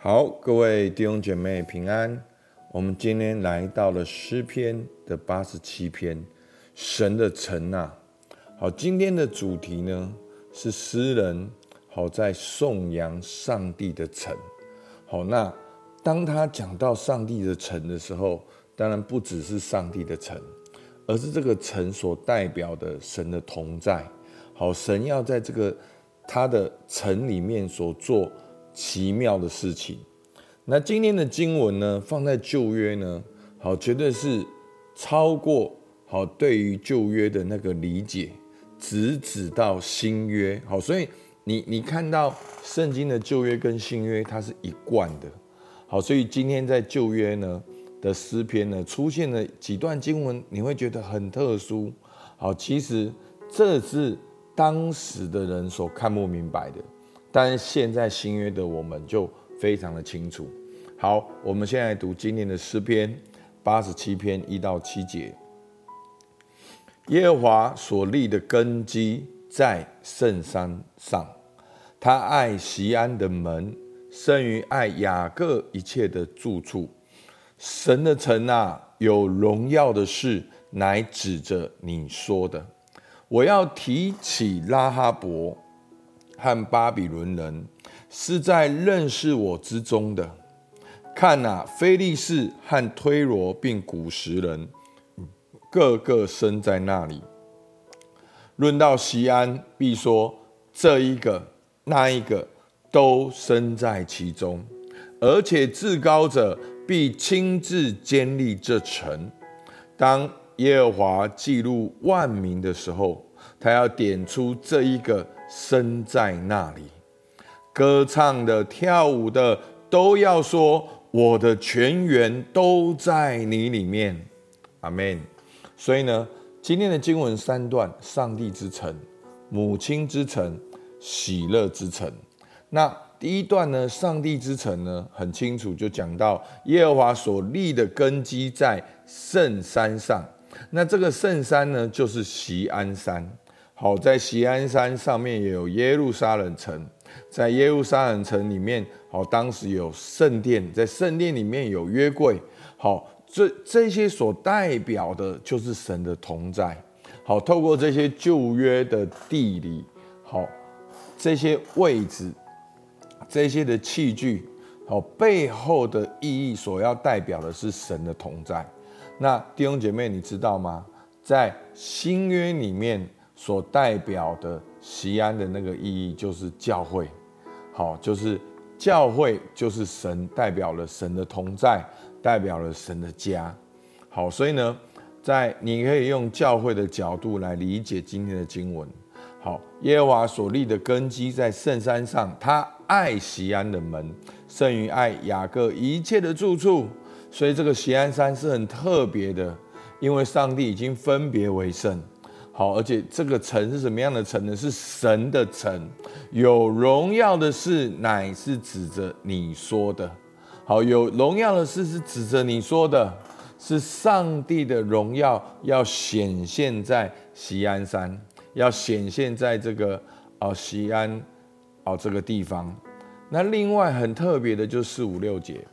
好，各位弟兄姐妹平安。我们今天来到了诗篇的八十七篇，神的城啊。好，今天的主题呢是诗人好在颂扬上帝的城。好，那当他讲到上帝的城的时候，当然不只是上帝的城，而是这个城所代表的神的同在。好，神要在这个他的城里面所做奇妙的事情。那今天的经文呢，放在旧约呢，好，绝对是超过好对于旧约的那个理解，直指到新约。好，所以你你看到圣经的旧约跟新约，它是一贯的。好，所以今天在旧约呢的诗篇呢，出现了几段经文，你会觉得很特殊。好，其实这是。当时的人所看不明白的，但是现在新约的我们就非常的清楚。好，我们现在读今天的诗篇八十七篇一到七节。耶和华所立的根基在圣山上，他爱西安的门胜于爱雅各一切的住处。神的城啊，有荣耀的事乃指着你说的。我要提起拉哈伯和巴比伦人，是在认识我之中的。看哪，非利士和推罗并古实人，个个生在那里。论到西安，必说这一个那一个都生在其中，而且至高者必亲自建立这城。当耶和华记录万民的时候，他要点出这一个身在那里，歌唱的、跳舞的都要说：“我的全员都在你里面。”阿门。所以呢，今天的经文三段：上帝之城、母亲之城、喜乐之城。那第一段呢，上帝之城呢，很清楚就讲到耶和华所立的根基在圣山上。那这个圣山呢，就是锡安山。好，在锡安山上面也有耶路撒冷城，在耶路撒冷城里面，好，当时有圣殿，在圣殿里面有约柜。好，这这些所代表的就是神的同在。好，透过这些旧约的地理，好，这些位置，这些的器具，好，背后的意义所要代表的是神的同在。那弟兄姐妹，你知道吗？在新约里面所代表的西安的那个意义，就是教会。好，就是教会，就是神代表了神的同在，代表了神的家。好，所以呢，在你可以用教会的角度来理解今天的经文。好，耶和华所立的根基在圣山上，他爱西安的门，胜于爱雅各一切的住处。所以这个锡安山是很特别的，因为上帝已经分别为圣。好，而且这个城是什么样的城呢？是神的城，有荣耀的事乃是指着你说的。好，有荣耀的事是指着你说的，是上帝的荣耀要显现在锡安山，要显现在这个啊锡安啊这个地方。那另外很特别的就是四五六节，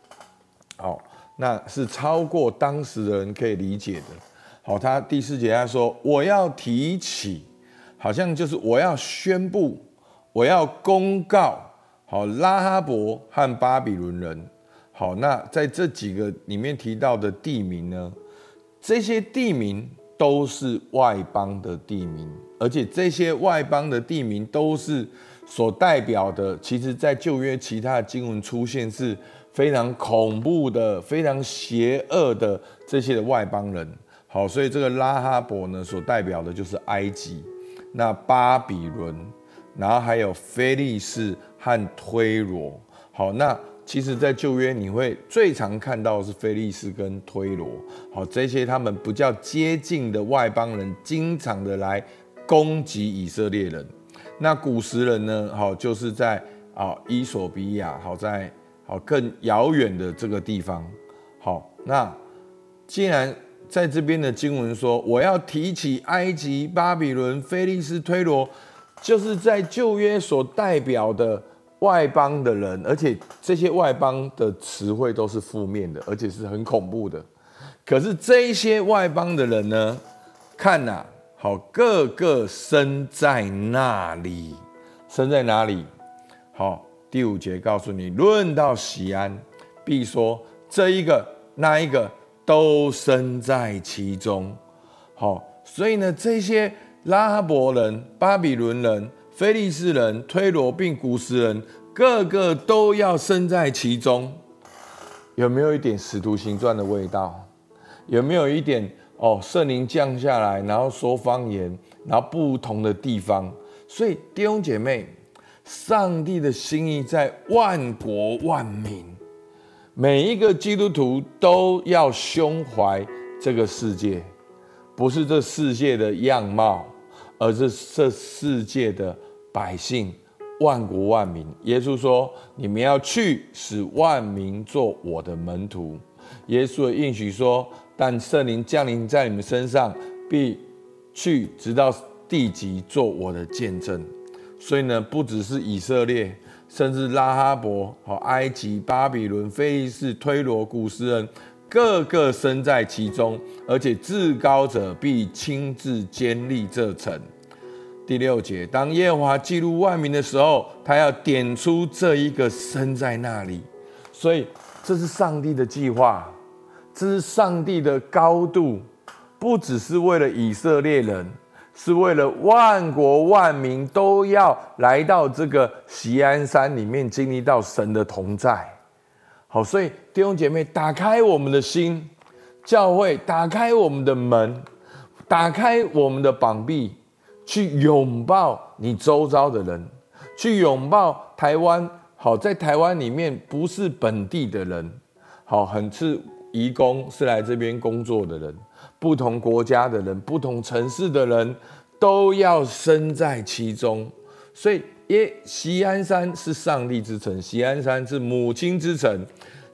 好。那是超过当时的人可以理解的。好，他第四节他说：“我要提起，好像就是我要宣布，我要公告。”好，拉哈伯和巴比伦人。好，那在这几个里面提到的地名呢，这些地名都是外邦的地名，而且这些外邦的地名都是所代表的，其实在旧约其他的经文出现是。非常恐怖的、非常邪恶的这些的外邦人，好，所以这个拉哈伯呢，所代表的就是埃及，那巴比伦，然后还有菲利士和推罗，好，那其实，在旧约你会最常看到的是菲利士跟推罗，好，这些他们比较接近的外邦人，经常的来攻击以色列人。那古时人呢，好，就是在啊伊索比亚，好在。好，更遥远的这个地方。好，那既然在这边的经文说，我要提起埃及、巴比伦、菲利斯、推罗，就是在旧约所代表的外邦的人，而且这些外邦的词汇都是负面的，而且是很恐怖的。可是这些外邦的人呢，看呐、啊，好，个个生在那里，生在哪里？好，第五节告诉你，论到西安，必说这一个那一个都身在其中。好，所以呢，这些拉伯人、巴比伦人、菲利士人、推罗并古实人，个个都要身在其中。有没有一点使徒行传的味道？有没有一点哦？圣灵降下来，然后说方言，然后不同的地方。所以弟兄姐妹，上帝的心意在万国万民，每一个基督徒都要胸怀这个世界，不是这世界的样貌，而是这世界的百姓，万国万民。耶稣说：“你们要去，使万民做我的门徒。”耶稣的应许说。但圣灵降临在你们身上，必去直到地极做我的见证。所以呢，不只是以色列，甚至拉哈伯、和埃及、巴比伦、非利士、推罗、古斯人，个个身在其中，而且至高者必亲自监立这城。第六节，当耶和华记录万民的时候，他要点出这一个身在那里。所以这是上帝的计划。这是上帝的高度，不只是为了以色列人，是为了万国万民都要来到这个锡安山里面，经历到神的同在。好，所以弟兄姐妹，打开我们的心，教会打开我们的门，打开我们的膀臂，去拥抱你周遭的人，去拥抱台湾。好，在台湾里面不是本地的人，好，很是。移工是来这边工作的人，不同国家的人，不同城市的人，都要身在其中。所以，耶锡安山是上帝之城，锡安山是母亲之城，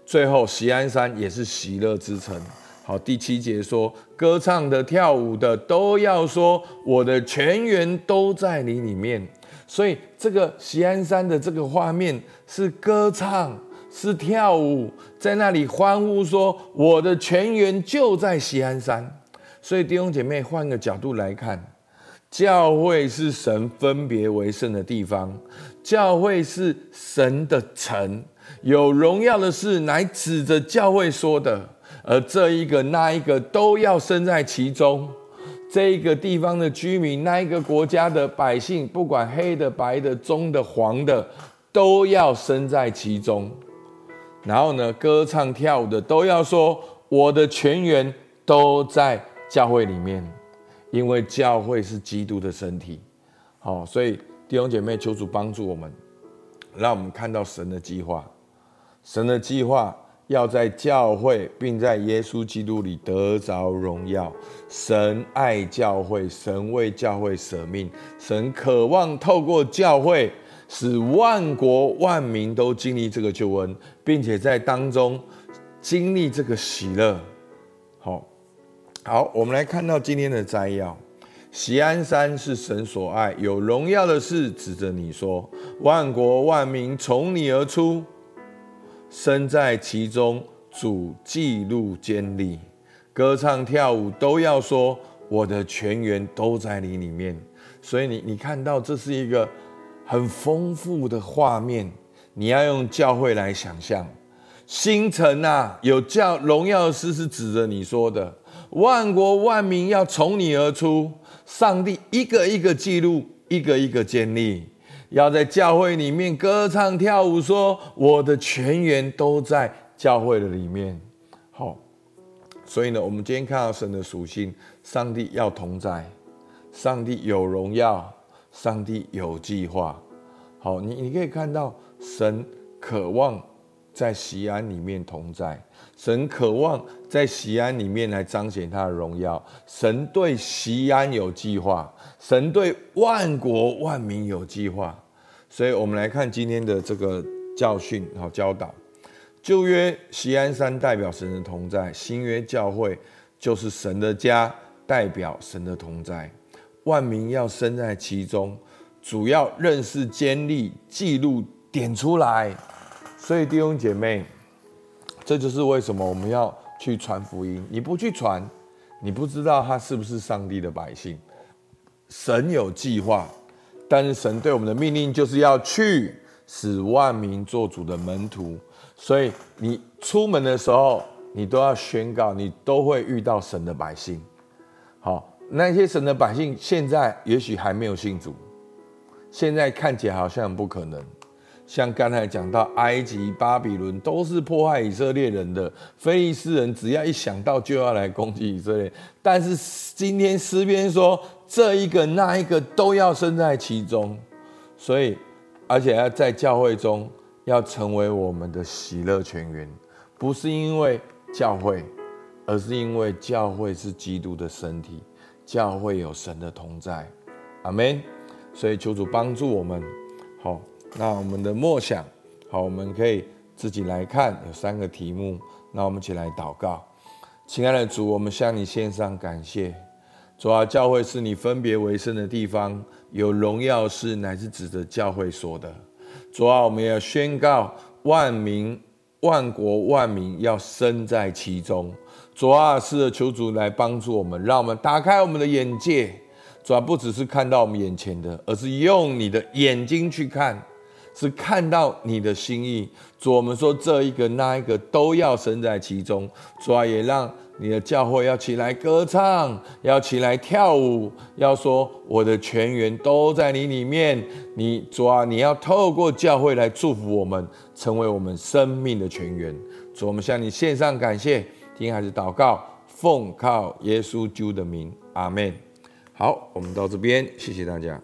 最后锡安山也是喜乐之城。好，第七节说，歌唱的、跳舞的都要说，我的全员都在你里面。所以，这个锡安山的这个画面是歌唱。是跳舞，在那里欢呼说：“我的全员就在锡安山。”所以弟兄姐妹，换个角度来看，教会是神分别为圣的地方，教会是神的城，有荣耀的事乃指着教会说的，而这一个那一个都要身在其中。这一个地方的居民，那一个国家的百姓，不管黑的、白的、棕的、黄的，都要身在其中。然后呢，歌唱跳舞的都要说，我的全员都在教会里面，因为教会是基督的身体。好，所以弟兄姐妹，求主帮助我们，让我们看到神的计划。神的计划要在教会，并在耶稣基督里得着荣耀。神爱教会，神为教会舍命，神渴望透过教会。使万国万民都经历这个救恩，并且在当中经历这个喜乐。好，我们来看到今天的摘要：锡安山是神所爱，有荣耀的事指着你说，万国万民从你而出，身在其中，主记录坚立，歌唱跳舞都要说，我的全员都在你里面。所以你你看到这是一个。很丰富的画面，你要用教会来想象。星辰啊，有叫荣耀的事是指着你说的，万国万民要从你而出，上帝一个一个记录，一个一个建立，要在教会里面歌唱跳舞，说我的全员都在教会的里面。好，所以呢，我们今天看到神的属性，上帝要同在，上帝有荣耀。上帝有计划，好，你你可以看到神渴望在西安里面同在，神渴望在西安里面来彰显他的荣耀。神对西安有计划，神对万国万民有计划。所以，我们来看今天的这个教训和教导。旧约西安山代表神的同在，新约教会就是神的家，代表神的同在。万民要生在其中，主要认识、坚立、记录点出来。所以弟兄姐妹，这就是为什么我们要去传福音。你不去传，你不知道他是不是上帝的百姓。神有计划，但是神对我们的命令就是要去使万民做主的门徒。所以你出门的时候，你都要宣告，你都会遇到神的百姓。好，那些神的百姓现在也许还没有信主，现在看起来好像很不可能。像刚才讲到埃及、巴比伦都是迫害以色列人的，非利士人只要一想到就要来攻击以色列。但是今天诗篇说，这一个那一个都要身在其中，所以而且要在教会中要成为我们的喜乐泉源，不是因为教会，而是因为教会是基督的身体，教会有神的同在，阿门。所以求主帮助我们，好。那我们的默想，好，我们可以自己来看，有三个题目。那我们一起来祷告，亲爱的主，我们向你献上感谢。主啊，教会是你分别为圣的地方，有荣耀是乃是指着教会说的。主啊，我们要宣告万民、万国、万民要身在其中。主啊，是的，求主来帮助我们，让我们打开我们的眼界。主啊，不只是看到我们眼前的，而是用你的眼睛去看。是看到你的心意，主，我们说这一个那一个都要身在其中，主啊，也让你的教会要起来歌唱，要起来跳舞，要说我的全员都在你里面。你主啊，你要透过教会来祝福我们，成为我们生命的全员。主，我们向你献上感谢，听孩子祷告，奉靠耶稣基督的名，阿门。好，我们到这边，谢谢大家。